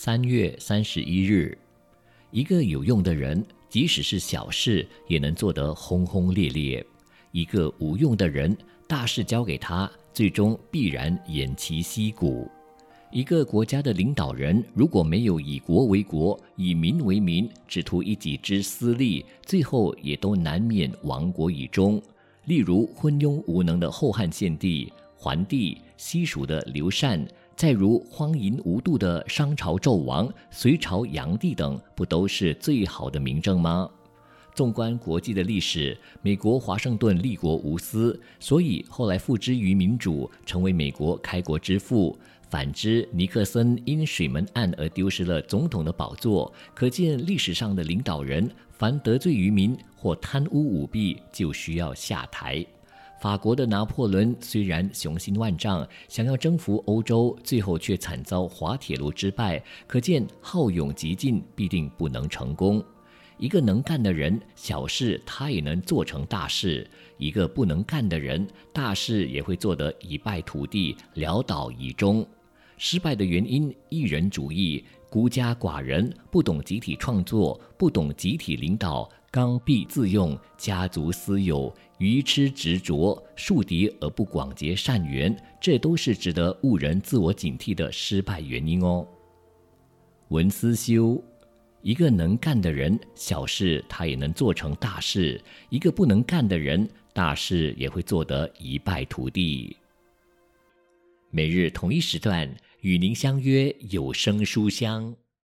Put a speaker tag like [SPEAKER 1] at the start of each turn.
[SPEAKER 1] 三月三十一日，一个有用的人，即使是小事，也能做得轰轰烈烈；一个无用的人，大事交给他，最终必然偃旗息鼓。一个国家的领导人，如果没有以国为国、以民为民，只图一己之私利，最后也都难免亡国以终。例如昏庸无能的后汉献帝、桓帝、西蜀的刘禅，再如荒淫无度的商朝纣王、隋朝炀帝等，不都是最好的明证吗？纵观国际的历史，美国华盛顿立国无私，所以后来付之于民主，成为美国开国之父。反之，尼克森因水门案而丢失了总统的宝座。可见历史上的领导人，凡得罪于民或贪污舞弊，就需要下台。法国的拿破仑虽然雄心万丈，想要征服欧洲，最后却惨遭滑铁卢之败。可见好勇急进必定不能成功。一个能干的人，小事他也能做成大事；一个不能干的人，大事也会做得一败涂地，潦倒以终。失败的原因：一人主义、孤家寡人、不懂集体创作、不懂集体领导、刚愎自用、家族私有、愚痴执着、树敌而不广结善缘，这都是值得误人自我警惕的失败原因哦。文思修，一个能干的人，小事他也能做成大事；一个不能干的人，大事也会做得一败涂地。每日同一时段。与您相约有声书香。